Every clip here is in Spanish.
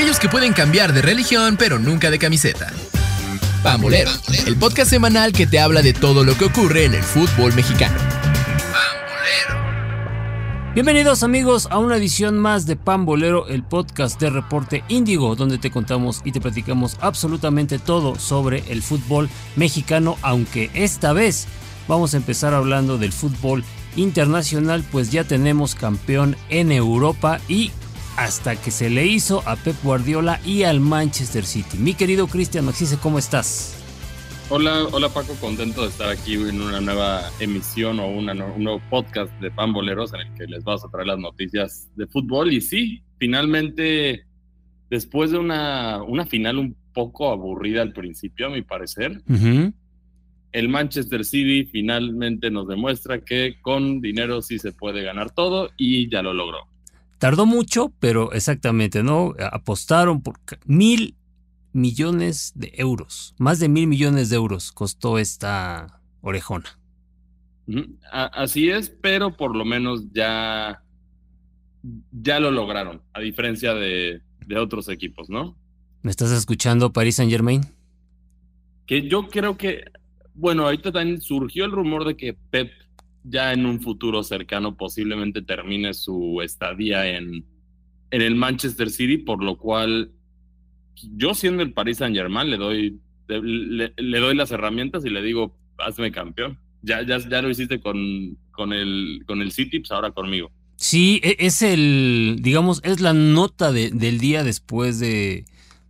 aquellos que pueden cambiar de religión pero nunca de camiseta. Pambolero, el podcast semanal que te habla de todo lo que ocurre en el fútbol mexicano. Bienvenidos amigos a una edición más de Pambolero, el podcast de Reporte Índigo, donde te contamos y te platicamos absolutamente todo sobre el fútbol mexicano, aunque esta vez vamos a empezar hablando del fútbol internacional, pues ya tenemos campeón en Europa y hasta que se le hizo a Pep Guardiola y al Manchester City. Mi querido Cristian Maxice, ¿cómo estás? Hola, hola Paco, contento de estar aquí en una nueva emisión o una, un nuevo podcast de Pamboleros en el que les vamos a traer las noticias de fútbol. Y sí, finalmente, después de una, una final un poco aburrida al principio, a mi parecer, el Manchester City finalmente nos demuestra que con dinero sí se puede ganar todo y ya lo logró. Tardó mucho, pero exactamente, ¿no? Apostaron por mil millones de euros. Más de mil millones de euros costó esta orejona. Así es, pero por lo menos ya, ya lo lograron, a diferencia de, de otros equipos, ¿no? ¿Me estás escuchando, Paris Saint Germain? Que yo creo que, bueno, ahorita también surgió el rumor de que Pep ya en un futuro cercano posiblemente termine su estadía en, en el Manchester City, por lo cual yo siendo el Paris Saint Germain le doy, le, doy las herramientas y le digo, hazme campeón. Ya, ya, ya lo hiciste con, con, el, con el City, pues ahora conmigo. Sí, e, es el, digamos, es la nota del día después de,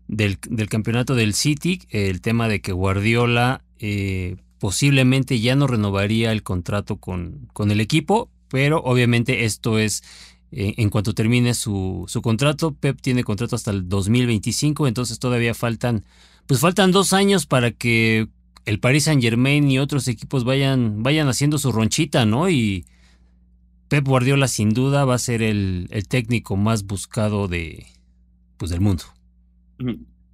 del, del, campeonato del City, el tema de que Guardiola eh, posiblemente ya no renovaría el contrato con, con el equipo, pero obviamente esto es eh, en cuanto termine su, su, contrato. Pep tiene contrato hasta el 2025, entonces todavía faltan, pues faltan dos años para que el Paris Saint Germain y otros equipos vayan, vayan haciendo su ronchita, ¿no? Y Pep Guardiola sin duda va a ser el, el técnico más buscado de, pues, del mundo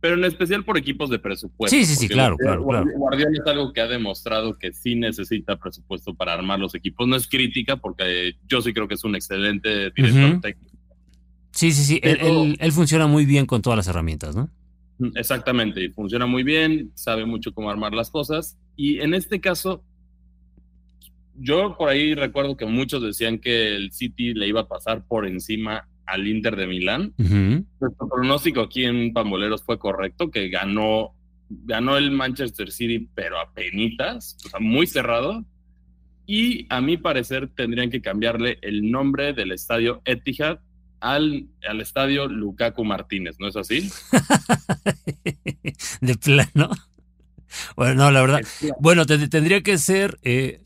pero en especial por equipos de presupuesto. Sí, sí, sí, claro, claro, claro. Guardiola es algo que ha demostrado que sí necesita presupuesto para armar los equipos. No es crítica, porque yo sí creo que es un excelente director técnico. Sí, sí, sí. él, funciona muy bien con todas las herramientas, ¿no? Exactamente, y funciona muy bien, sabe mucho cómo armar las cosas. Y en este caso, yo por ahí recuerdo que muchos decían que el City le iba a pasar por encima al Inter de Milán. Nuestro pronóstico aquí en Pamboleros fue correcto, que ganó, ganó el Manchester City, pero a penitas, o sea, muy cerrado. Y a mi parecer tendrían que cambiarle el nombre del estadio Etihad al, al estadio Lukaku Martínez, ¿no es así? de plano. Bueno, no, la verdad. Bueno, tendría que ser eh,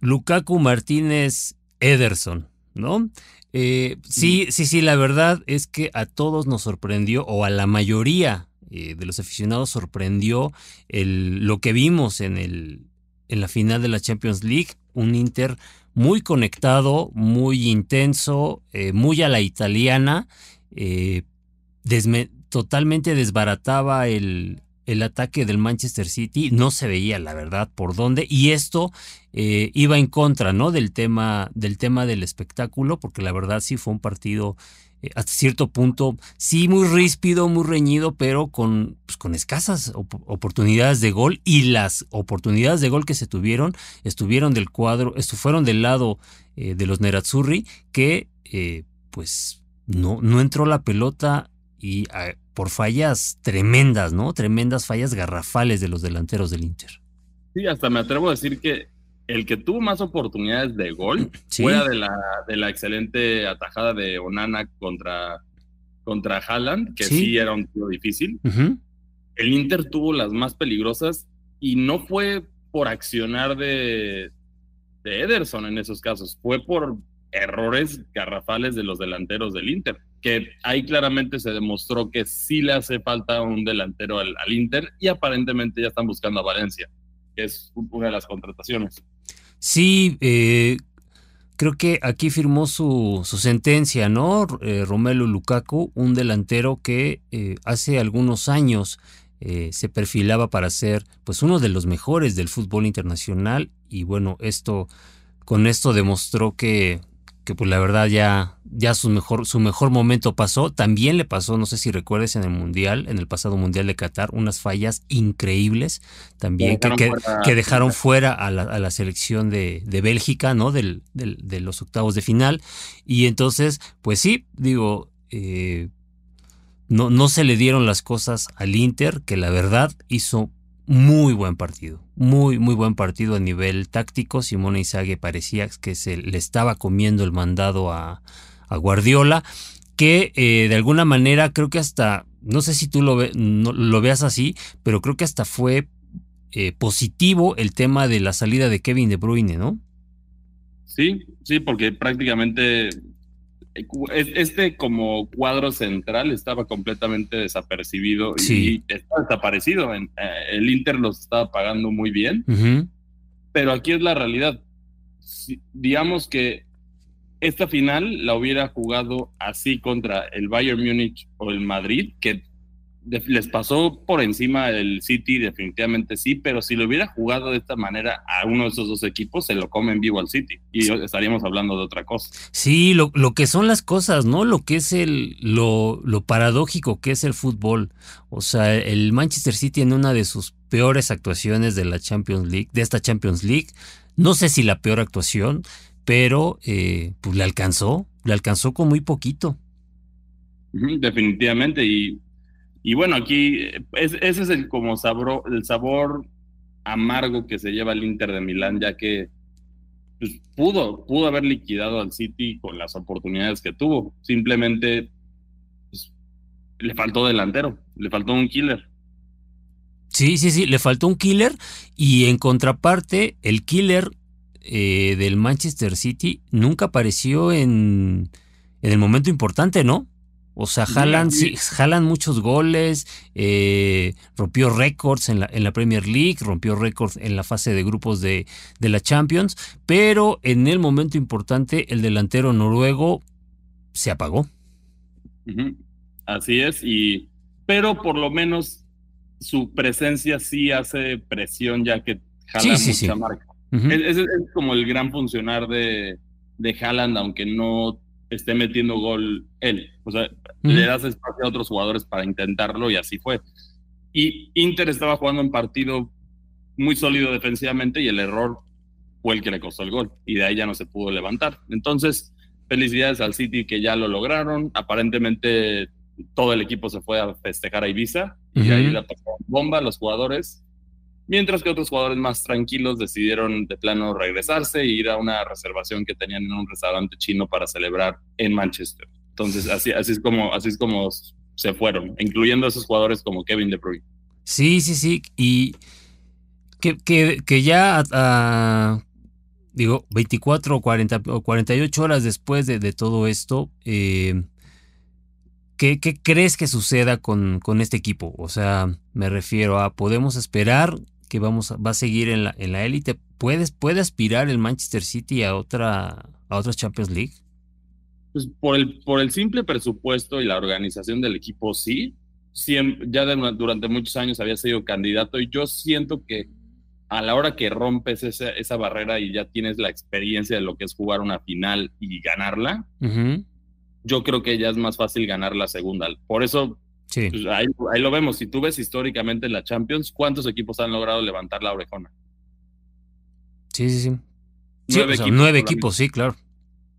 Lukaku Martínez Ederson, ¿no? Eh, sí, sí, sí, la verdad es que a todos nos sorprendió, o a la mayoría eh, de los aficionados sorprendió el, lo que vimos en, el, en la final de la Champions League, un Inter muy conectado, muy intenso, eh, muy a la italiana, totalmente desbarataba el, el ataque del Manchester City no se veía, la verdad, por dónde. Y esto eh, iba en contra, ¿no? Del tema, del tema del espectáculo, porque la verdad sí fue un partido eh, hasta cierto punto, sí muy ríspido, muy reñido, pero con, pues, con escasas oportunidades de gol. Y las oportunidades de gol que se tuvieron estuvieron del cuadro, fueron del lado eh, de los Nerazzurri, que pues no, no entró la pelota y ah, por fallas tremendas, ¿no? Tremendas fallas garrafales de los delanteros del Inter. Sí, hasta me atrevo a decir que el que tuvo más oportunidades de gol, fuera de la, de la excelente atajada de Onana contra, contra Haaland, que sí, era un tiro difícil, el Inter tuvo las más peligrosas y no fue por accionar de, de Ederson en esos casos, fue por errores garrafales de los delanteros del Inter que ahí claramente se demostró que sí le hace falta un delantero al, Inter y aparentemente ya están buscando a Valencia, que es una de las contrataciones. Sí, eh, creo que aquí firmó su, su sentencia, ¿no? Eh, Romelu Lukaku, un delantero que eh, hace algunos años se perfilaba para ser pues uno de los mejores del fútbol internacional y bueno, esto con esto demostró que que pues la verdad ya, ya su, mejor, su mejor momento pasó. También le pasó, no sé si recuerdes, en el Mundial, en el pasado Mundial de Qatar, unas fallas increíbles también que, que, dejaron fuera a la, a la selección de, de, Bélgica, ¿no? Del, del, de los octavos de final. Y entonces, pues sí, digo, eh, no, no se le dieron las cosas al Inter, que la verdad hizo muy buen partido, muy, muy buen partido a nivel táctico. Simone Inzaghi parecía que se le estaba comiendo el mandado a, Guardiola, que eh, de alguna manera creo que hasta, no sé si tú lo, lo veas así, pero creo que hasta fue eh, positivo el tema de la salida de Kevin De Bruyne, ¿no? Sí, sí, porque prácticamente este como cuadro central estaba completamente desapercibido y estaba desaparecido. Eh, el Inter los estaba pagando muy bien, pero aquí es la realidad. digamos que esta final la hubiera jugado así contra el Bayern Múnich o el Madrid, que les pasó por encima el City, definitivamente sí, pero si lo hubiera jugado de esta manera a uno de esos dos equipos, se lo comen vivo al City y estaríamos hablando de otra cosa. Sí, lo, lo que son las cosas, ¿no? Lo que es el, lo, lo paradójico que es el fútbol. O sea, el Manchester City en una de sus peores actuaciones de la Champions League, de esta Champions League, no sé si la peor actuación, pero eh, pues le alcanzó, le alcanzó con muy poquito. Definitivamente, y y bueno, aquí ese es el como sabor, el sabor amargo que se lleva el Inter de Milán, ya que pues, pudo, pudo haber liquidado al City con las oportunidades que tuvo. Simplemente pues, le faltó delantero, le faltó un killer. Sí, sí, sí, le faltó un killer y en contraparte, el killer eh, del Manchester City nunca apareció en, en el momento importante, ¿no? O sea, jalan, jalan muchos goles, eh, rompió récords en la, en la Premier League, rompió récords en la fase de grupos de, de la Champions, pero en el momento importante el delantero noruego se apagó. Así es, y pero por lo menos su presencia sí hace presión ya que jala mucha marca. es, como el gran funcionar de, de Haaland, aunque no esté metiendo gol él. O sea, le das espacio a otros jugadores para intentarlo y así fue. Y Inter estaba jugando un partido muy sólido defensivamente y el error fue el que le costó el gol y de ahí ya no se pudo levantar. Entonces, felicidades al City que ya lo lograron. Aparentemente todo el equipo se fue a festejar a Ibiza y ahí la pasaron bomba los jugadores mientras que otros jugadores más tranquilos decidieron de plano regresarse e ir a una reservación que tenían en un restaurante chino para celebrar en Manchester. Entonces, así, así, es, como, así es como se fueron, incluyendo a esos jugadores como Kevin De Bruyne. Sí, sí, sí, y que, que, ya, uh, digo, 24 o, 40, o 48 horas después de, de todo esto, eh, ¿qué, ¿qué, crees que suceda con, con este equipo? O sea, me refiero a, ¿podemos esperar que vamos a, va a seguir en la en la élite. ¿Puedes, ¿Puede aspirar el Manchester City a otra, a otra Champions League? Pues por el, por el simple presupuesto y la organización del equipo, sí. ya durante muchos años había sido candidato y yo siento que a la hora que rompes esa, esa barrera y ya tienes la experiencia de lo que es jugar una final y ganarla, yo creo que ya es más fácil ganar la segunda. Por eso Sí. Pues, ahí, lo vemos. Si tú ves históricamente en la Champions, ¿cuántos equipos han logrado levantar la orejona? Sí, sí, sí. Nueve, equipos, sí, claro.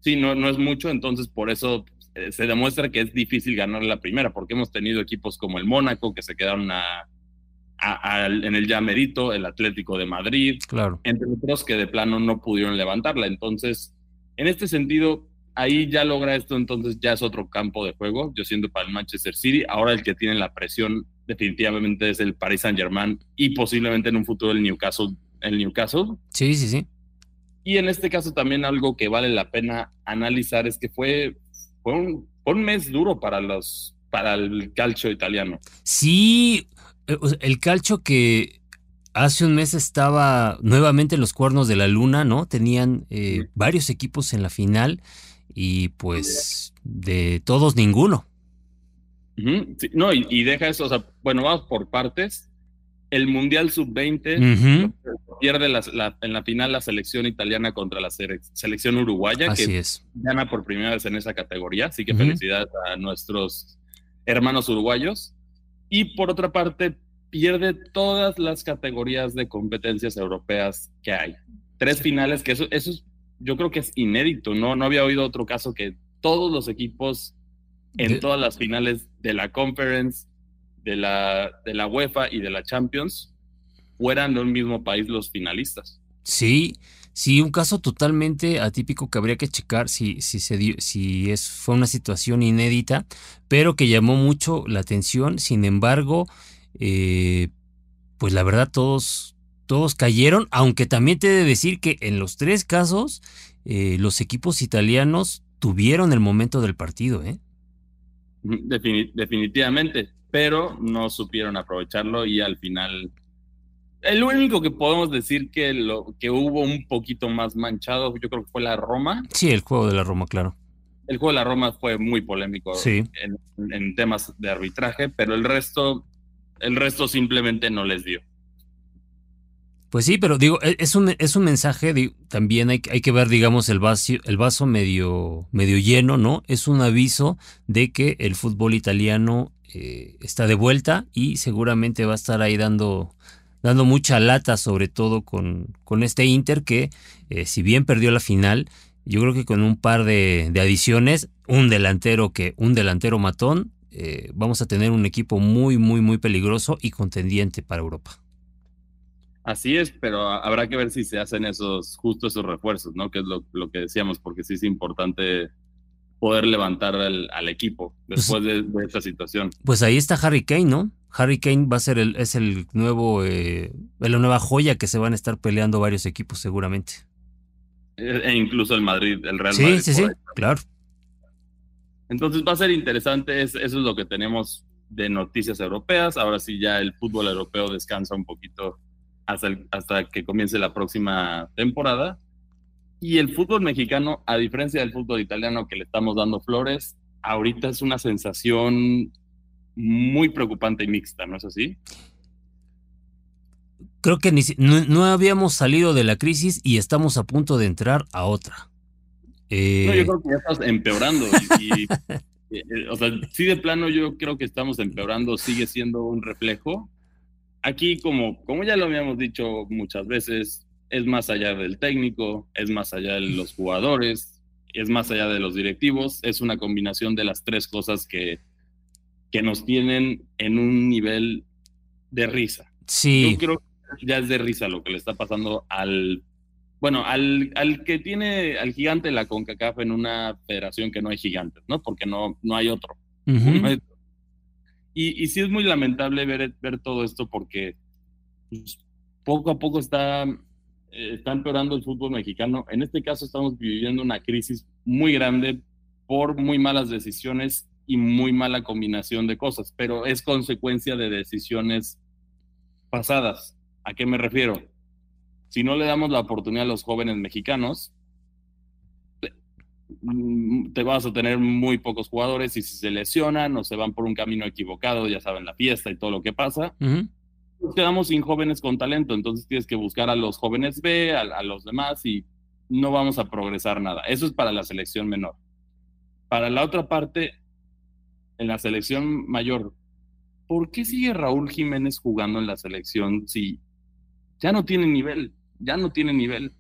Sí, no, no es mucho, entonces por eso eh, se demuestra que es difícil ganar la primera, porque hemos tenido equipos como el Mónaco que se quedaron a, en el ya merito, el Atlético de Madrid, claro. entre otros que de plano no pudieron levantarla. Entonces, en este sentido, ahí ya logra esto, entonces ya es otro campo de juego. Yo siento para el Manchester City. Ahora el que tiene la presión definitivamente es el Paris Saint Germain y posiblemente en un futuro el Newcastle. El Newcastle. Sí, sí, sí. Y en este caso también algo que vale la pena analizar es que fue, fue, un, un mes duro para los para el calcio italiano. Sí, eh, el calcio que hace un mes estaba nuevamente en los cuernos de la luna, ¿no? Tenían eh, varios equipos en la final y pues de todos ninguno. no, y, deja eso, o sea, bueno, vamos por partes. el Mundial Sub-20 pierde en la final la selección italiana contra la selección uruguaya, que gana por primera vez en esa categoría. Así que felicidades a nuestros hermanos uruguayos. Y por otra parte, pierde todas las categorías de competencias europeas que hay. Tres finales, que eso, eso yo creo que es inédito, ¿no? No había oído otro caso que todos los equipos en todas las finales de la Conference, de la, de la UEFA y de la Champions fueran de un mismo país los finalistas. Sí, sí, un caso totalmente atípico que habría que checar si, si, se dio, si es, fue una situación inédita, pero que llamó mucho la atención. Sin embargo, eh, pues la verdad todos, todos cayeron, aunque también te he de decir que en los tres casos eh, los equipos italianos tuvieron el momento del partido. ¿eh? definitivamente, pero no supieron aprovecharlo y al final el único que podemos decir que lo que hubo un poquito más manchado, yo creo que fue la Roma. Sí, el juego de la Roma, claro. El juego de la Roma fue muy polémico en, temas de arbitraje, pero el resto, el resto simplemente no les dio. Pues sí, pero digo, e, es un, es un mensaje, también hay, hay, que ver, digamos, el vaso, el vaso medio, medio lleno, ¿no? Es un aviso de que el fútbol italiano eh, está de vuelta y seguramente va a estar ahí dando, dando mucha lata, sobre todo con, con este Inter que, eh, si bien perdió la final, yo creo que con un par de, adiciones, un delantero que, un delantero matón, eh, vamos a tener un equipo muy, muy, muy peligroso y contendiente para Europa. Así es, pero habrá que ver si se hacen esos, justo esos refuerzos, ¿no? Que es lo, lo que decíamos, porque sí es importante poder levantar al, equipo pues después de, esta situación. Pues ahí está Harry Kane, ¿no? Harry Kane va a ser el, es el nuevo, eh, la nueva joya que se van a estar peleando varios equipos seguramente. E, e incluso el Madrid, el Real Madrid. Sí, sí, sí, claro. Entonces va a ser interesante, eso es lo que tenemos de noticias europeas. Ahora sí ya el fútbol europeo descansa un poquito hasta, hasta que comience la próxima temporada. Y el fútbol mexicano, a diferencia del fútbol italiano que le estamos dando flores, ahorita es una sensación muy preocupante y mixta, ¿no es así? Creo que no, habíamos salido de la crisis y estamos a punto de entrar a otra. Eh, no, yo creo que ya estás empeorando. Eh, eh, o sea, sí de plano yo creo que estamos empeorando, sigue siendo un reflejo. Aquí, como, como ya lo habíamos dicho muchas veces, es más allá del técnico, es más allá de los jugadores, es más allá de los directivos, es una combinación de las tres cosas que, que nos tienen en un nivel de risa. Sí. Yo creo que ya es de risa lo que le está pasando al, bueno, al, al que tiene al gigante la CONCACAF en una federación que no hay gigantes, ¿no? Porque no, no hay otro. Y, y sí es muy lamentable ver, ver todo esto porque pues, poco a poco está eh, está empeorando el fútbol mexicano. En este caso estamos viviendo una crisis muy grande por muy malas decisiones y muy mala combinación de cosas, pero es consecuencia de decisiones pasadas. ¿A qué me refiero? Si no le damos la oportunidad a los jóvenes mexicanos, te vas a tener muy pocos jugadores y si se lesionan o se van por un camino equivocado, ya saben la fiesta y todo lo que pasa, nos quedamos sin jóvenes con talento, entonces tienes que buscar a los jóvenes B, a, los demás y no vamos a progresar nada. Eso es para la selección menor. Para la otra parte, en la selección mayor, ¿por qué sigue Raúl Jiménez jugando en la selección si ya no tiene nivel? Ya no tiene nivel.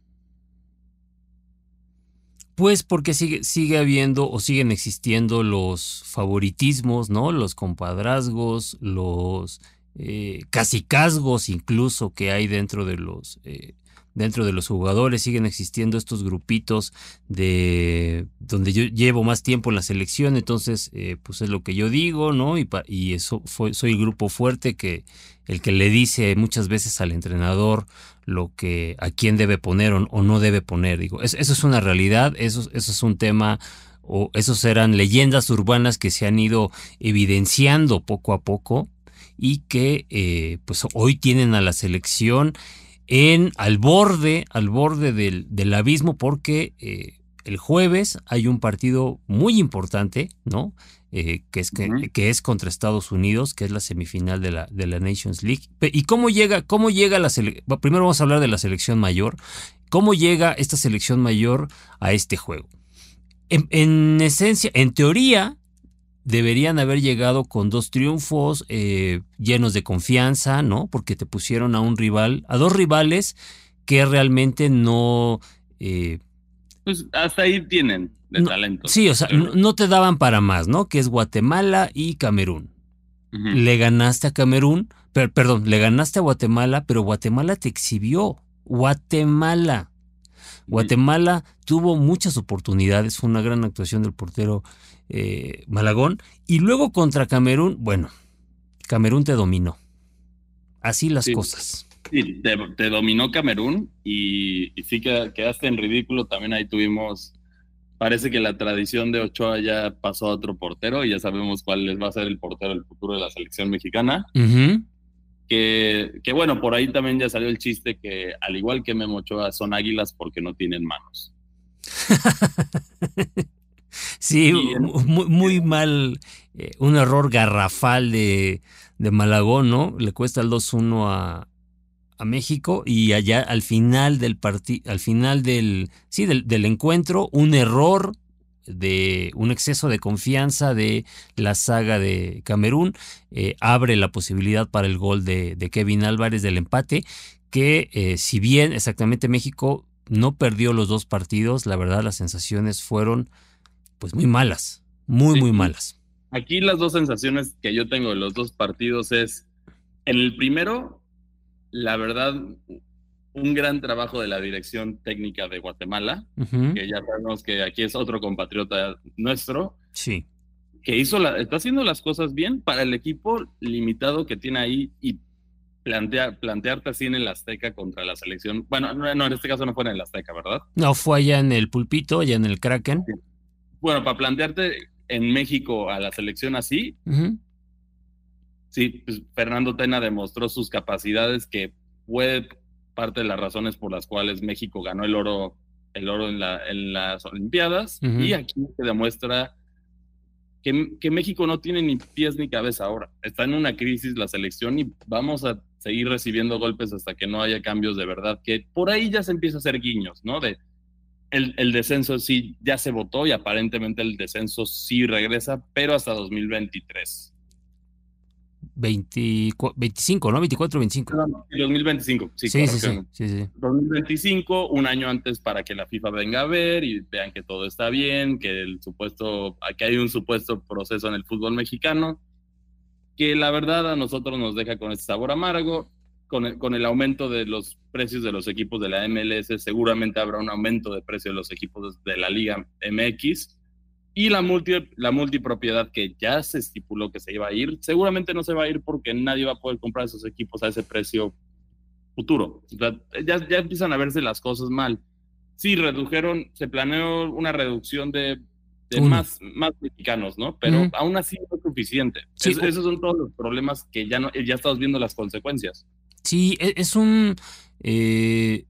Pues porque sigue, sigue habiendo o siguen existiendo los favoritismos, ¿no? Los compadrazgos, los eh, casi casgos incluso que hay dentro de los eh, dentro de los jugadores. Siguen existiendo estos grupitos de donde yo llevo más tiempo en la selección. Entonces eh, pues es lo que yo digo no y, y eso soy el grupo fuerte que el que le dice muchas veces al entrenador lo que a quién debe poner o, no debe poner digo eso, es una realidad eso, eso es un tema o esos eran leyendas urbanas que se han ido evidenciando poco a poco y que eh, pues hoy tienen a la selección en al borde, al borde del, abismo porque eh, el jueves hay un partido muy importante, ¿no? Eh, que, es, que, es contra Estados Unidos, que es la semifinal de la, de la Nations League. ¿Y cómo llega, cómo llega la selección? Primero vamos a hablar de la selección mayor. ¿Cómo llega esta selección mayor a este juego? En, esencia, en teoría, deberían haber llegado con dos triunfos eh, llenos de confianza, ¿no? Porque te pusieron a un rival, a dos rivales que realmente no... Eh, pues hasta ahí tienen de talento. Sí, o sea, no, te daban para más, ¿no? Que es Guatemala y Camerún. Le ganaste a Camerún, perdón, le ganaste a Guatemala, pero Guatemala te exhibió. Guatemala. Guatemala tuvo muchas oportunidades, fue una gran actuación del portero eh, Malagón. Y luego contra Camerún, bueno, Camerún te dominó. Así las cosas. Sí, te, dominó Camerún y, y sí quedaste en ridículo. También ahí tuvimos parece que la tradición de Ochoa ya pasó a otro portero y ya sabemos cuál les va a ser el portero del futuro de la selección mexicana. que, que, bueno, por ahí también ya salió el chiste que al igual que Memo Ochoa son águilas porque no tienen manos. sí, muy, mal, eh, un error garrafal de, de Malagón, ¿no? Le cuesta el 2-1 a, a México y allá al final del partido, al final del, sí, del, encuentro, un error de un exceso de confianza de la saga de Camerún eh, abre la posibilidad para el gol de, Kevin Álvarez del empate que eh, si bien exactamente México no perdió los dos partidos la verdad las sensaciones fueron pues muy malas muy muy malas. Aquí las dos sensaciones que yo tengo de los dos partidos es en el primero la verdad, un gran trabajo de la dirección técnica de Guatemala, que ya sabemos que aquí es otro compatriota nuestro. Sí. Que hizo la, está haciendo las cosas bien para el equipo limitado que tiene ahí y plantea, plantearte así en el Azteca contra la selección. Bueno, no, en este caso no fue en el Azteca, ¿verdad? No, fue allá en el Pulpito, allá en el Kraken. Bueno, para plantearte en México a la selección así, sí, pues Fernando Tena demostró sus capacidades que fue parte de las razones por las cuales México ganó el oro, el oro en, la, en las Olimpiadas y aquí se demuestra que, que, México no tiene ni pies ni cabeza ahora. Está en una crisis la selección y vamos a seguir recibiendo golpes hasta que no haya cambios de verdad, que por ahí ya se empieza a hacer guiños, ¿no? De el, el descenso sí ya se votó y aparentemente el descenso sí regresa, pero hasta 2023. 25, ¿no? 24, 25. 2025, sí. Sí, sí, sí, 2025, un año antes para que la FIFA venga a ver y vean que todo está bien, que el supuesto, aquí hay un supuesto proceso en el fútbol mexicano, que la verdad a nosotros nos deja con este sabor amargo. Con el, con el aumento de los precios de los equipos de la MLS, seguramente habrá un aumento de precio de los equipos de la Liga MX y la, multi, la multipropiedad que ya se estipuló que se iba a ir, seguramente no se va a ir porque nadie va a poder comprar esos equipos a ese precio futuro. ya, ya empiezan a verse las cosas mal. Sí, redujeron, se planeó una reducción de, más, más mexicanos, ¿no? Pero aún así no es suficiente. esos son todos los problemas que ya, no, ya estamos viendo las consecuencias. Sí, e, es un... Eh,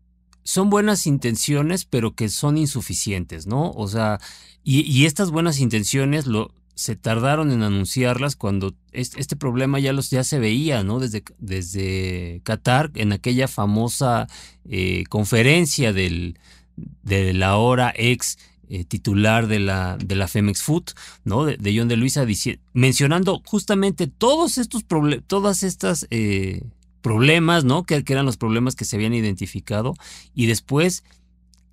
son buenas intenciones, pero que son insuficientes, ¿no? O sea, y, estas buenas intenciones lo, se tardaron en anunciarlas cuando este, problema ya, los, ya se veía, ¿no? Desde, desde Qatar, en aquella famosa eh, conferencia del, de la ahora ex eh, titular de la, de la Femex Food, ¿no? De, John de Luisa, mencionando justamente todos estos problemas, todas estas eh, problemas, ¿no? Que, eran los problemas que se habían identificado y después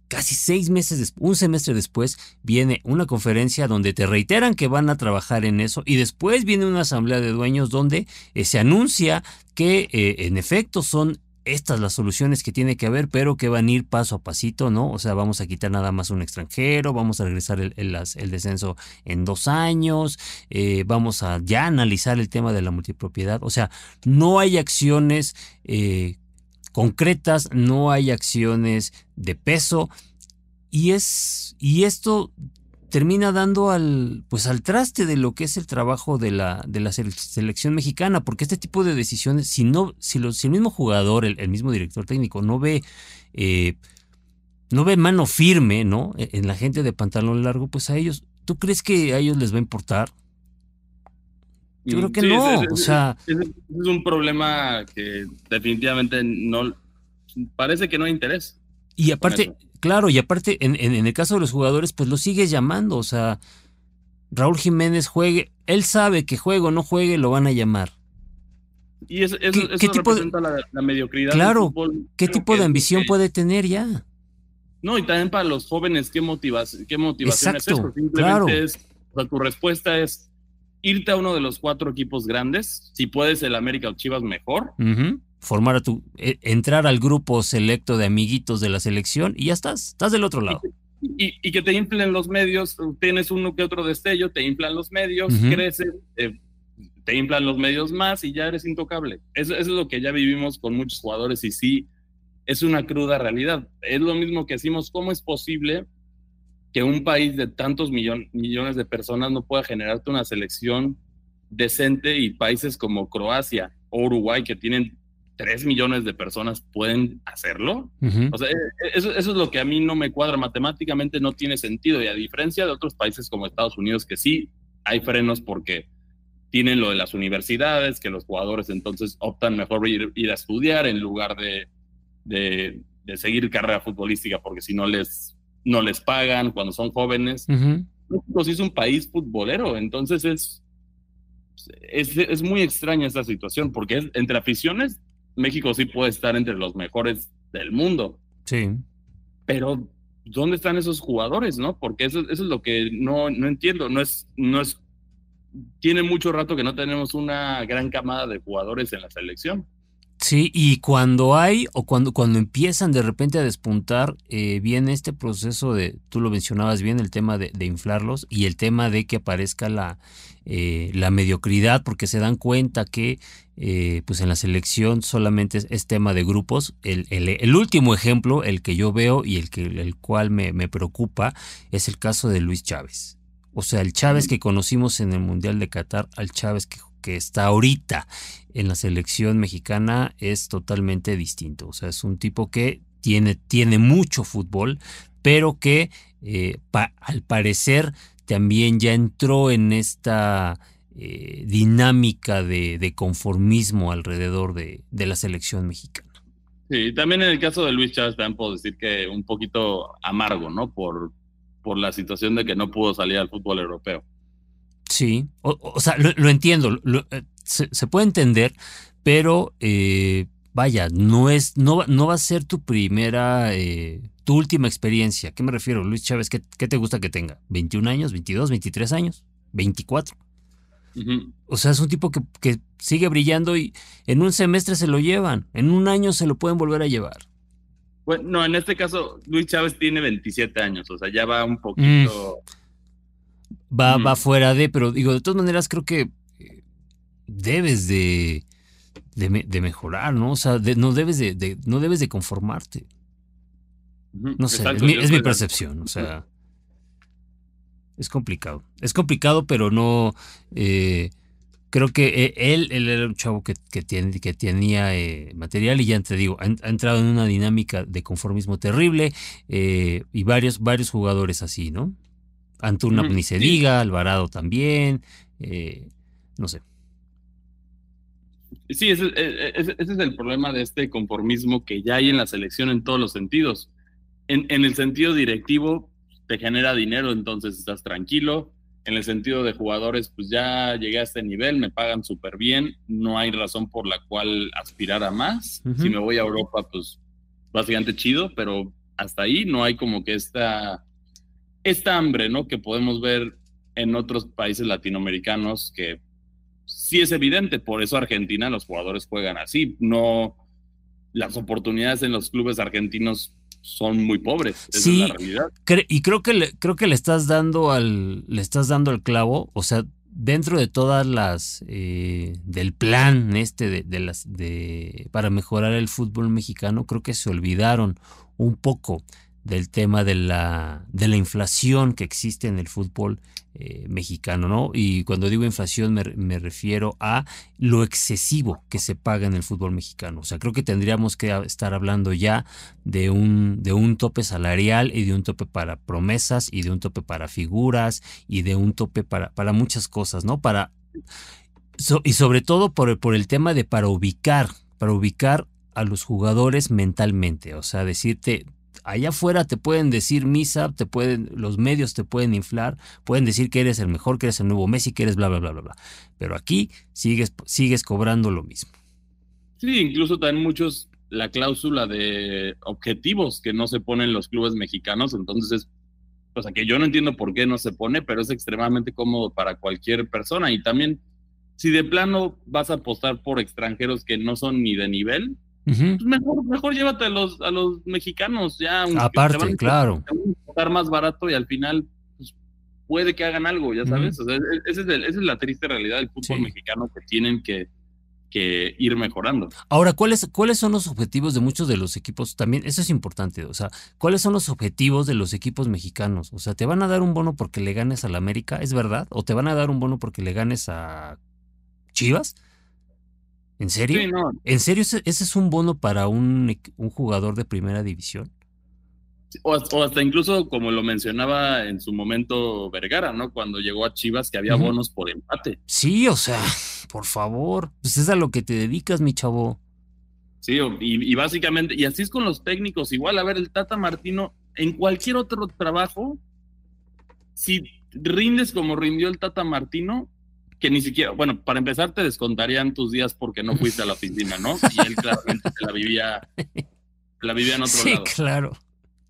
casi seis meses, un semestre después, viene una conferencia donde te reiteran que van a trabajar en eso y después viene una asamblea de dueños donde eh, se anuncia que eh, en efecto son estas las soluciones que tiene que haber, pero que van a ir paso a pasito, ¿no? O sea, vamos a quitar nada más un extranjero, vamos a regresar el, descenso en dos años, eh, vamos a ya analizar el tema de la multipropiedad. O sea, no hay acciones concretas, no hay acciones de peso y es y esto termina dando al pues al traste de lo que es el trabajo de la, de la selección mexicana, porque este tipo de decisiones, si no, si, los, el mismo jugador, el, mismo director técnico no ve eh, no ve mano firme, ¿no? E, en la gente de pantalón largo, pues a ellos, ¿tú crees que a ellos les va a importar? Yo creo que no, o sea... Es, un problema que definitivamente no... Parece que no hay interés. Y aparte, claro, y aparte, en, en, el caso de los jugadores, pues lo sigues llamando, o sea, Raúl Jiménez juegue, él sabe que juegue o no juegue, lo van a llamar. Y eso, ¿Qué, tipo representa de, la, mediocridad. Claro, ¿qué tipo de ambición puede tener ya? No, y también para los jóvenes, ¿qué, motivas, qué motivación es eso? Simplemente es, o sea, tu respuesta es irte a uno de los cuatro equipos grandes, si puedes el América o Chivas mejor. Formar a tu, e, entrar al grupo selecto de amiguitos de la selección y ya estás, estás del otro lado. Y, que te inflen los medios, tienes uno que otro destello, te inflan los medios, creces, eh, te inflan los medios más y ya eres intocable. Eso, eso, es lo que ya vivimos con muchos jugadores y sí, es una cruda realidad. Es lo mismo que decimos, ¿cómo es posible que un país de tantos millones de personas no pueda generarte una selección decente y países como Croacia o Uruguay que tienen 3 millones de personas pueden hacerlo? O sea, e, eso, eso, es lo que a mí no me cuadra. Matemáticamente no tiene sentido y a diferencia de otros países como Estados Unidos que sí hay frenos porque tienen lo de las universidades, que los jugadores entonces optan mejor ir, ir a estudiar en lugar de de, seguir carrera futbolística, porque si no les, no les pagan cuando son jóvenes. México sí es un país futbolero, entonces es, es, muy extraña esta situación, porque es, entre aficiones, México sí puede estar entre los mejores del mundo. Sí. Pero, ¿dónde están esos jugadores, no? Porque eso, eso es lo que no, no entiendo, no es, no es, tiene mucho rato que no tenemos una gran camada de jugadores en la selección. Sí, y cuando hay o cuando, cuando empiezan de repente a despuntar, eh, viene este proceso de, tú lo mencionabas bien, el tema de, inflarlos y el tema de que aparezca la, eh, la mediocridad, porque se dan cuenta que eh, pues en la selección solamente es, tema de grupos. El, el, último ejemplo, el que yo veo y el, que, el cual me, me preocupa, es el caso de Luis Chávez. O sea, el Chávez que conocimos en el Mundial de Qatar al Chávez que que está ahorita en la selección mexicana es totalmente distinto. O sea, es un tipo que tiene, tiene mucho fútbol, pero que eh, al parecer también ya entró en esta eh, dinámica de, conformismo alrededor de, la selección mexicana. Sí, también en el caso de Luis Chávez también puedo decir que un poquito amargo, ¿no? Por, por la situación de que no pudo salir al fútbol europeo. Sí, o, sea, lo, entiendo, eh, se, puede entender, pero eh, vaya, no es, no, no va a ser tu primera, eh, tu última experiencia. ¿Qué me refiero, Luis Chávez? ¿Qué, te gusta que tenga? ¿21 años, 22, 23 años, 24? O sea, es un tipo que, que, sigue brillando y en un semestre se lo llevan, en un año se lo pueden volver a llevar. Bueno, en este caso, Luis Chávez tiene 27 años, o sea, ya va un poquito... Mm va, va fuera de, pero digo, de todas maneras creo que eh, debes de, de, mejorar, ¿no? O sea, no, debes de, no debes de conformarte. No sé, es, mi, percepción, o sea, es complicado. Es complicado, pero no... Eh, creo que eh, él, él, era un chavo que, que, que tenía material y ya te digo, ha, entrado en una dinámica de conformismo terrible y varios, varios jugadores así, ¿no? Antuna ni se diga, Alvarado también, eh, no sé. Sí, ese, es el problema de este conformismo que ya hay en la selección en todos los sentidos. En, en el sentido directivo, te genera dinero, entonces estás tranquilo. En el sentido de jugadores, pues ya llegué a este nivel, me pagan súper bien, no hay razón por la cual aspirar a más. Si me voy a Europa, pues básicamente chido, pero hasta ahí no hay como que esta esta hambre, ¿no? Que podemos ver en otros países latinoamericanos que sí es evidente, por eso Argentina los jugadores juegan así, no las oportunidades en los clubes argentinos son muy pobres, esa sí, es la realidad. y creo que le, creo que le estás dando al le estás dando el clavo, o sea, dentro de todas las eh, del plan este de, de, las de para mejorar el fútbol mexicano, creo que se olvidaron un poco del tema de la, de la inflación que existe en el fútbol eh, mexicano, ¿no? Y cuando digo inflación me, refiero a lo excesivo que se paga en el fútbol mexicano. O sea, creo que tendríamos que estar hablando ya de un, de un tope salarial y de un tope para promesas y de un tope para figuras y de un tope para, para muchas cosas, ¿no? Para, y sobre todo por, por el tema de para ubicar, para ubicar a los jugadores mentalmente, o sea, decirte, allá afuera te pueden decir misa, te pueden, los medios te pueden inflar, pueden decir que eres el mejor, que eres el nuevo Messi, que eres bla, bla, bla, bla, bla. Pero aquí sigues, sigues cobrando lo mismo. Sí, incluso también muchos la cláusula de objetivos que no se ponen los clubes mexicanos, entonces es, o sea, que yo no entiendo por qué no se pone, pero es extremadamente cómodo para cualquier persona y también si de plano vas a apostar por extranjeros que no son ni de nivel, pues mejor, mejor llévate a los, a los mexicanos, ya. Aparte, claro. estar más barato y al final pues, puede que hagan algo, ya sabes. E, e, esa, es la triste realidad del fútbol mexicano que tienen que, que ir mejorando. Ahora, ¿cuáles, ¿cuáles son los objetivos de muchos de los equipos? También, eso es importante, o sea, ¿cuáles son los objetivos de los equipos mexicanos? O sea, ¿te van a dar un bono porque le ganes al América? ¿Es verdad? ¿O te van a dar un bono porque le ganes a Chivas? ¿En serio? ¿En serio ese, es un bono para un, un jugador de primera división? O, hasta incluso, como lo mencionaba en su momento Vergara, ¿no? Cuando llegó a Chivas, que había bonos por empate. Sí, o sea, por favor, pues es a lo que te dedicas, mi chavo. Sí, y, y básicamente, y así es con los técnicos, igual, a ver, el Tata Martino, en cualquier otro trabajo, si rindes como rindió el Tata Martino, que ni siquiera, bueno, para empezar te descontarían tus días porque no fuiste a la oficina, ¿no? Y él claramente la vivía, la vivía en otro lado. Sí, claro.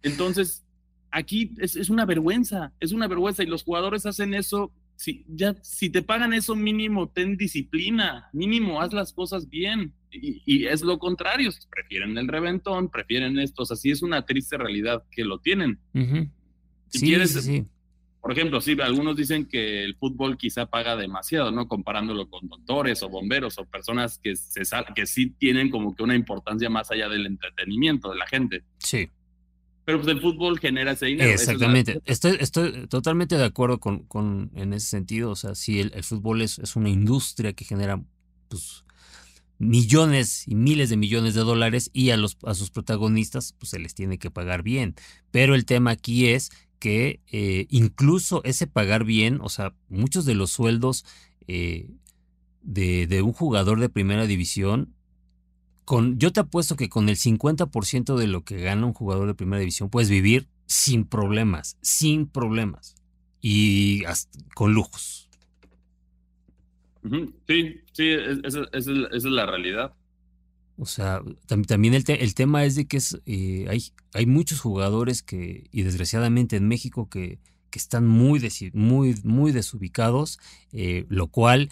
Entonces, aquí es, es, una vergüenza, es una vergüenza y los jugadores hacen eso. Si, ya, si te pagan eso mínimo, ten disciplina, mínimo haz las cosas bien. Y, es lo contrario, prefieren el reventón, prefieren esto, o sea, sí es una triste realidad que lo tienen. Si sí, quieres, sí, sí por ejemplo, sí, algunos dicen que el fútbol quizá paga demasiado, ¿no? Comparándolo con doctores o bomberos o personas que, se que sí tienen como que una importancia más allá del entretenimiento de la gente. Sí. Pero pues el fútbol genera ese dinero. Exactamente. Estoy, estoy totalmente de acuerdo con, con, en ese sentido. O sea, sí, el, fútbol es, es, una industria que genera pues, millones y miles de millones de dólares y a, los, a sus protagonistas pues se les tiene que pagar bien. Pero el tema aquí es que eh, incluso ese pagar bien, o sea, muchos de los sueldos eh, de, un jugador de primera división, con, yo te apuesto que con el 50% de lo que gana un jugador de primera división puedes vivir sin problemas, sin problemas y con lujos. Sí, sí, esa es la realidad. O sea, también el, el, tema es de que es, eh, hay, hay muchos jugadores que, y desgraciadamente en México, que, que están muy, muy, muy desubicados, eh, lo cual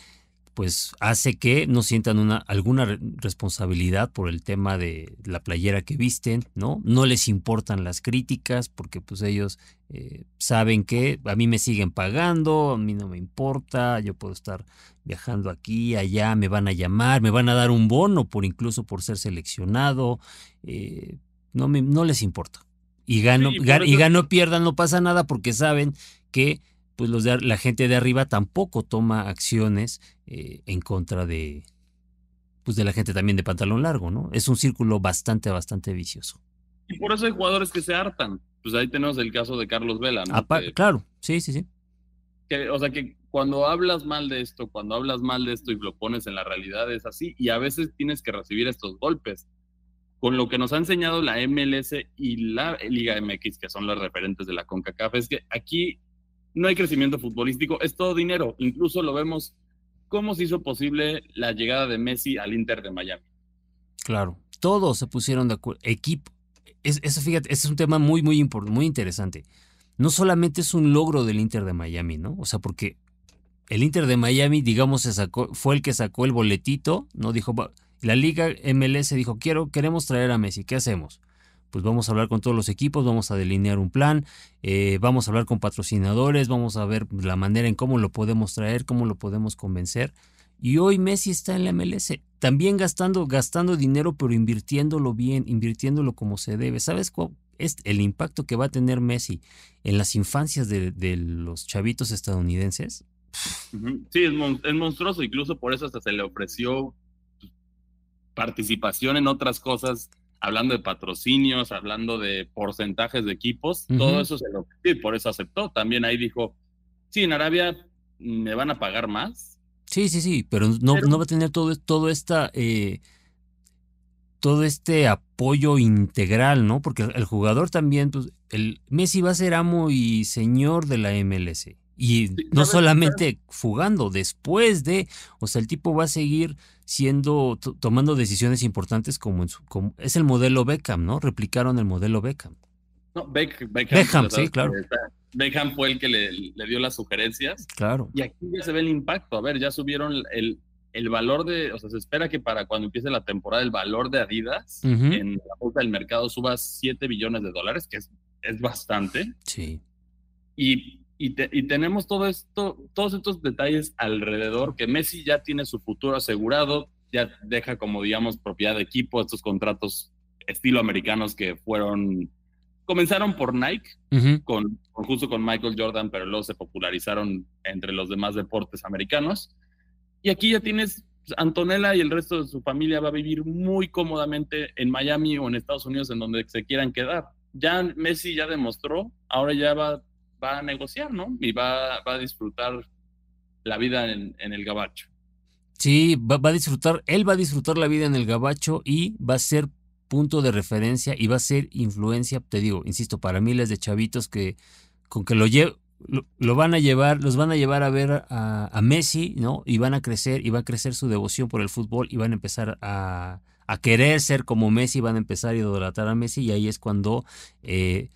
pues hace que no sientan una, alguna responsabilidad por el tema de la playera que visten, ¿no? No les importan las críticas porque pues ellos eh, saben que a mí me siguen pagando, a mí no me importa, yo puedo estar viajando aquí, allá, me van a llamar, me van a dar un bono por incluso por ser seleccionado, eh, no, me, no les importa. Y gano, y gano, pierdan, no pasa nada porque saben que pues los de, la gente de arriba tampoco toma acciones eh, en contra de, pues de la gente también de pantalón largo, ¿no? Es un círculo bastante, bastante vicioso. Y por eso hay jugadores que se hartan. Pues ahí tenemos el caso de Carlos Vela, ¿no? claro, sí, sí, sí. Que, o sea que cuando hablas mal de esto, cuando hablas mal de esto y lo pones en la realidad es así, y a veces tienes que recibir estos golpes. Con lo que nos ha enseñado la MLS y la Liga MX, que son los referentes de la CONCACAF, es que aquí no hay crecimiento futbolístico, es todo dinero. Incluso lo vemos cómo se hizo posible la llegada de Messi al Inter de Miami. Claro, todos se pusieron de acuerdo. Equipo. Es, eso, fíjate, ese es un tema muy, muy, muy interesante. No solamente es un logro del Inter de Miami, ¿no? O sea, porque el Inter de Miami, digamos, se sacó, fue el que sacó el boletito, ¿no? Dijo, la Liga MLS dijo, quiero, queremos traer a Messi, ¿qué hacemos? Pues vamos a hablar con todos los equipos, vamos a delinear un plan, eh, vamos a hablar con patrocinadores, vamos a ver la manera en cómo lo podemos traer, cómo lo podemos convencer. Y hoy Messi está en la MLS, también gastando, gastando dinero, pero invirtiéndolo bien, invirtiéndolo como se debe. ¿Sabes es el impacto que va a tener Messi en las infancias de, los chavitos estadounidenses. Sí, es, monstruoso, incluso por eso hasta se le ofreció participación en otras cosas, hablando de patrocinios, hablando de porcentajes de equipos, todo eso se lo y por eso aceptó. También ahí dijo, sí, en Arabia me van a pagar más. Sí, sí, sí, pero no, no va a tener todo, todo esta eh, todo este apoyo integral, ¿no? Porque el jugador también, pues, el Messi va a ser amo y señor de la MLS. Y no solamente fugando, después de, o sea, el tipo va a seguir siendo, tomando decisiones importantes como, en su, como es el modelo Beckham, ¿no? Replicaron el modelo Beckham. No, Beckham, sí, claro. Beckham fue el que le, le, dio las sugerencias. Claro. Y aquí ya se ve el impacto. A ver, ya subieron el, el valor de, o sea, se espera que para cuando empiece la temporada el valor de Adidas en la bolsa del mercado suba 7 billones de dólares, que es, es bastante. Sí. Y, y, y, tenemos todo esto, todos estos detalles alrededor, que Messi ya tiene su futuro asegurado, ya deja como, digamos, propiedad de equipo, estos contratos estilo americanos que fueron, comenzaron por Nike, con, justo con Michael Jordan, pero luego se popularizaron entre los demás deportes americanos y aquí ya tienes, pues, Antonella y el resto de su familia va a vivir muy cómodamente en Miami o en Estados Unidos, en donde se quieran quedar. Ya Messi ya demostró, ahora ya va, va a negociar, ¿no? Y va, a disfrutar la vida en, el gabacho. Sí, va, a disfrutar, él va a disfrutar la vida en el gabacho y va a ser punto de referencia y va a ser influencia, te digo, insisto, para miles de chavitos que con que lo lleve, lo, van a llevar, los van a llevar a ver a, Messi, ¿no? Y van a crecer, y va a crecer su devoción por el fútbol, y van a empezar a, querer ser como Messi, van a empezar a idolatrar a Messi, y ahí es cuando eh,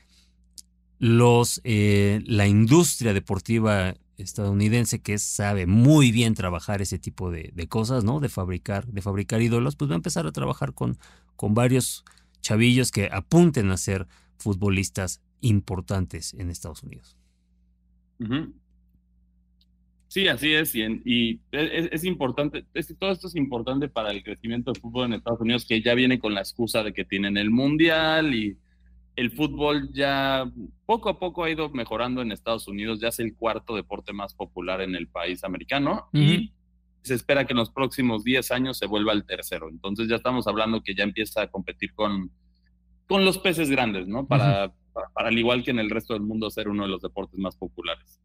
los, eh, la industria deportiva estadounidense que sabe muy bien trabajar ese tipo de, cosas, ¿no? De fabricar, de fabricar ídolos, pues va a empezar a trabajar con, con varios chavillos que apunten a ser futbolistas importantes en Estados Unidos. Sí, así es, y, es, importante, todo esto es importante para el crecimiento del fútbol en Estados Unidos, que ya viene con la excusa de que tienen el Mundial y el fútbol ya poco a poco ha ido mejorando en Estados Unidos, ya es el cuarto deporte más popular en el país americano y se espera que en los próximos 10 años se vuelva el tercero. Entonces ya estamos hablando que ya empieza a competir con, con los peces grandes, ¿no? Para para, al igual que en el resto del mundo, ser uno de los deportes más populares.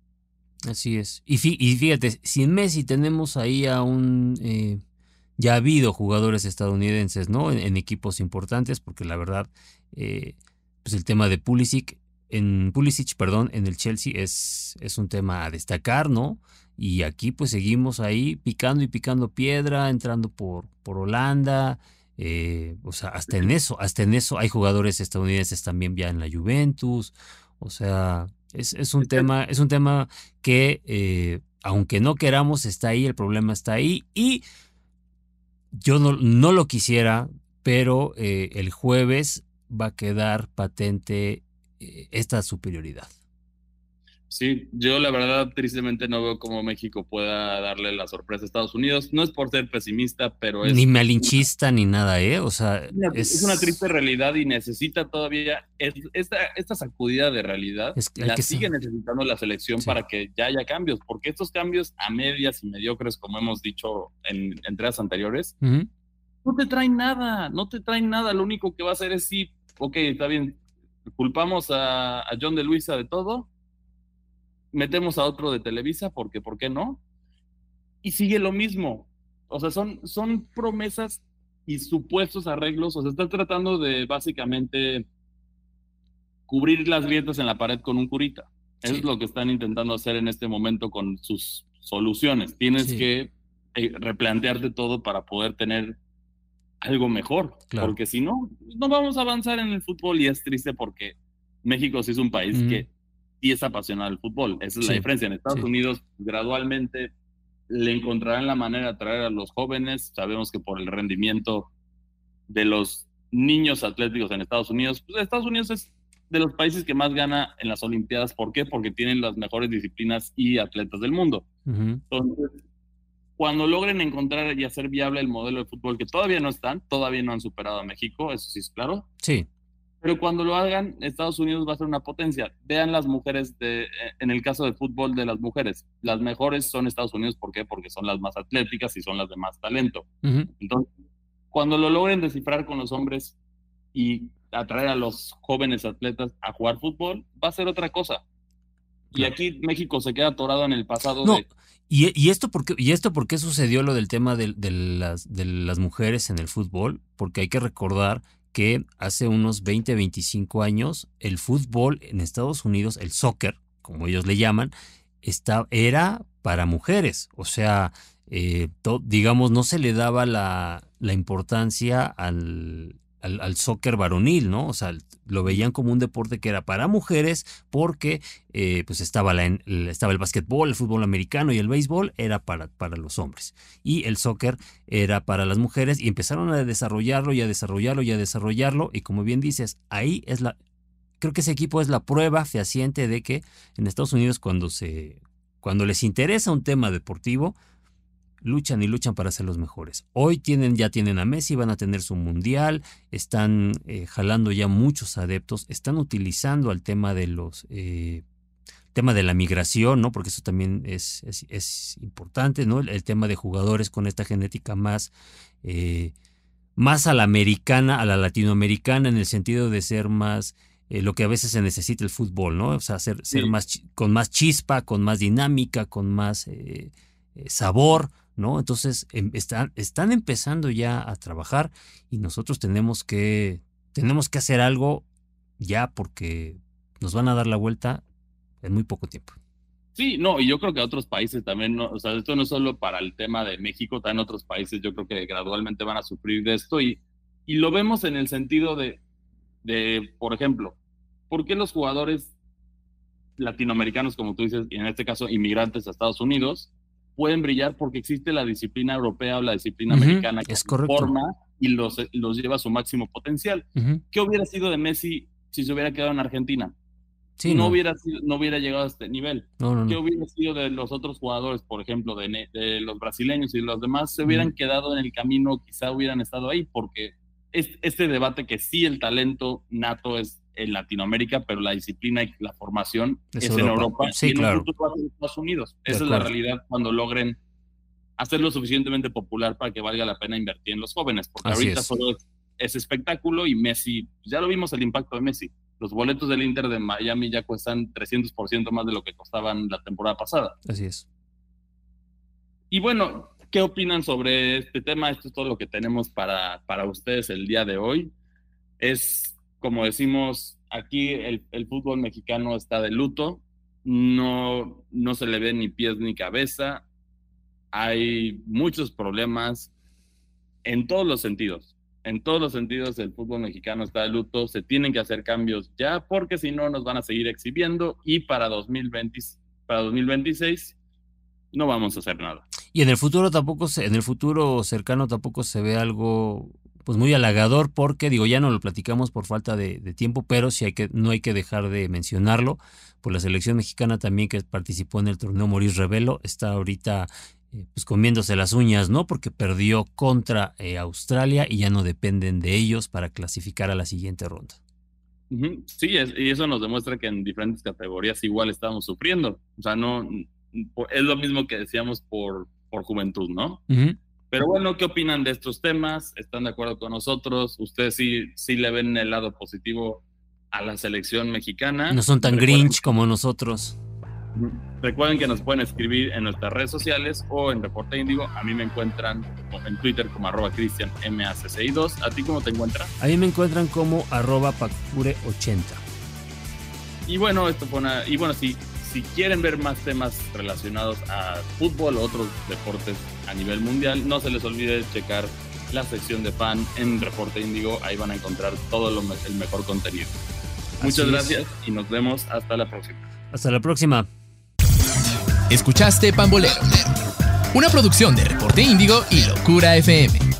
Así es. Y, fíjate, si en Messi tenemos ahí a un... Eh, ya ha habido jugadores estadounidenses, ¿no? En, equipos importantes, porque la verdad, eh, pues el tema de Pulisic, en Pulisic, perdón, en el Chelsea es, es un tema a destacar, ¿no? Y aquí pues seguimos ahí picando y picando piedra, entrando por, por Holanda, eh, o sea, hasta en eso, hasta en eso hay jugadores estadounidenses también ya en la Juventus. O sea, es, es un tema, es un tema que eh, aunque no queramos, está ahí, el problema está ahí. Y yo no, no lo quisiera, pero eh, el jueves va a quedar patente esta superioridad. Sí, yo la verdad tristemente no veo cómo México pueda darle la sorpresa a Estados Unidos. No es por ser pesimista, pero es... Ni malinchista ni nada, ¿eh? O sea... Es, una triste realidad y necesita todavía esta, esta sacudida de realidad. la sigue necesitando la selección para que ya haya cambios, porque estos cambios a medias y mediocres, como hemos dicho en entregas anteriores, no te traen nada, no te traen nada. Lo único que va a hacer es sí, ok, está bien, culpamos a, a John de Luisa de todo metemos a otro de Televisa, porque ¿por qué no? Y sigue lo mismo. O sea, son, son promesas y supuestos arreglos. O sea, están tratando de básicamente cubrir las grietas en la pared con un curita. Eso es lo que están intentando hacer en este momento con sus soluciones. Tienes que eh, replantearte todo para poder tener algo mejor. Porque si no, no vamos a avanzar en el fútbol y es triste porque México sí es un país que y es apasionado al fútbol. Esa es la diferencia. En Estados Unidos, gradualmente le encontrarán la manera de atraer a los jóvenes. Sabemos que por el rendimiento de los niños atléticos en Estados Unidos, pues Estados Unidos es de los países que más gana en las Olimpiadas. ¿Por qué? Porque tienen las mejores disciplinas y atletas del mundo. Entonces, cuando logren encontrar y hacer viable el modelo de fútbol que todavía no están, todavía no han superado a México, eso sí es claro. Sí pero cuando lo hagan, Estados Unidos va a ser una potencia. Vean las mujeres, de, en el caso del fútbol de las mujeres, las mejores son Estados Unidos, ¿por qué? Porque son las más atléticas y son las de más talento. Entonces, cuando lo logren descifrar con los hombres y atraer a los jóvenes atletas a jugar fútbol, va a ser otra cosa. Y aquí México se queda atorado en el pasado. No. ¿Y, y, esto por qué, ¿Y esto por qué sucedió lo del tema de, de, las, de las mujeres en el fútbol? Porque hay que recordar que hace unos 20, 25 años el fútbol en Estados Unidos, el soccer, como ellos le llaman, está, era para mujeres. O sea, eh, digamos, no se le daba la, la importancia al, al, soccer varonil, ¿no? O sea, lo veían como un deporte que era para mujeres porque eh, pues estaba, la, estaba el básquetbol, el fútbol americano y el béisbol era para, para los hombres. Y el soccer era para las mujeres y empezaron a desarrollarlo y a desarrollarlo y a desarrollarlo. Y como bien dices, ahí es la... Creo que ese equipo es la prueba fehaciente de que en Estados Unidos cuando se... Cuando les interesa un tema deportivo, luchan y luchan para ser los mejores. Hoy tienen, ya tienen a Messi, van a tener su mundial, están eh, jalando ya muchos adeptos, están utilizando al tema de los eh, tema de la migración, ¿no? Porque eso también es, es, importante, ¿no? El, tema de jugadores con esta genética más, eh, más a la americana, a la latinoamericana, en el sentido de ser más lo que a veces se necesita el fútbol, ¿no? O sea, ser, ser más con más chispa, con más dinámica, con más sabor, ¿no? Entonces em, están, están empezando ya a trabajar y nosotros tenemos que, tenemos que hacer algo ya porque nos van a dar la vuelta en muy poco tiempo. Sí, no, y yo creo que otros países también, o sea, esto no es solo para el tema de México, también otros países yo creo que gradualmente van a sufrir de esto y, y lo vemos en el sentido de, de, por ejemplo, ¿por qué los jugadores latinoamericanos, como tú dices, y en este caso inmigrantes a Estados Unidos, pueden brillar porque existe la disciplina europea o la disciplina americana que es forma y los, los lleva a su máximo potencial. ¿Qué hubiera sido de Messi si se hubiera quedado en Argentina? Sí, no, Hubiera no hubiera llegado a este nivel. ¿Qué hubiera sido de los otros jugadores, por ejemplo, de, de los brasileños y los demás? Se hubieran quedado en el camino, quizá hubieran estado ahí, porque es, este debate que sí el talento nato es en Latinoamérica, pero la disciplina y la formación es, en Europa sí, y claro. en Estados Unidos. Esa es la realidad cuando logren hacerlo suficientemente popular para que valga la pena invertir en los jóvenes, porque ahorita solo es, espectáculo y Messi, ya lo vimos el impacto de Messi. Los boletos del Inter de Miami ya cuestan 300% más de lo que costaban la temporada pasada. Así es. Y bueno, ¿qué opinan sobre este tema? Esto es todo lo que tenemos para, para ustedes el día de hoy. Es como decimos, aquí el, fútbol mexicano está de luto, no, no se le ve ni pies ni cabeza, hay muchos problemas en todos los sentidos. En todos los sentidos el fútbol mexicano está de luto, se tienen que hacer cambios ya porque si no nos van a seguir exhibiendo y para, 2020, para 2026 no vamos a hacer nada. Y en el futuro tampoco, en el futuro cercano tampoco se ve algo pues muy halagador porque digo ya no lo platicamos por falta de, tiempo pero sí hay que no hay que dejar de mencionarlo. Por la selección mexicana también que participó en el torneo Moris Revelo está ahorita eh, pues comiéndose las uñas no porque perdió contra eh, Australia y ya no dependen de ellos para clasificar a la siguiente ronda. Sí y eso nos demuestra que en diferentes categorías igual estamos sufriendo. O sea no es lo mismo que decíamos por por juventud no pero bueno, ¿qué opinan de estos temas? ¿Están de acuerdo con nosotros? ¿Ustedes sí, sí le ven el lado positivo a la selección mexicana? No son tan grinch como nosotros. Recuerden que nos pueden escribir en nuestras redes sociales o en Reporte Índigo. A mí me encuentran en Twitter como arroba cristianmac62. ¿A ti cómo te encuentran? A mí me encuentran como arroba pacfure80. Y bueno, esto fue una... Y bueno, sí, si quieren ver más temas relacionados a fútbol o otros deportes a nivel mundial, no se les olvide checar la sección de fan en Reporte Índigo. Ahí van a encontrar todo lo, el mejor contenido. Muchas gracias y nos vemos hasta la próxima. Hasta la próxima. Escuchaste Pambolero, una producción de Reporte Índigo y Locura FM.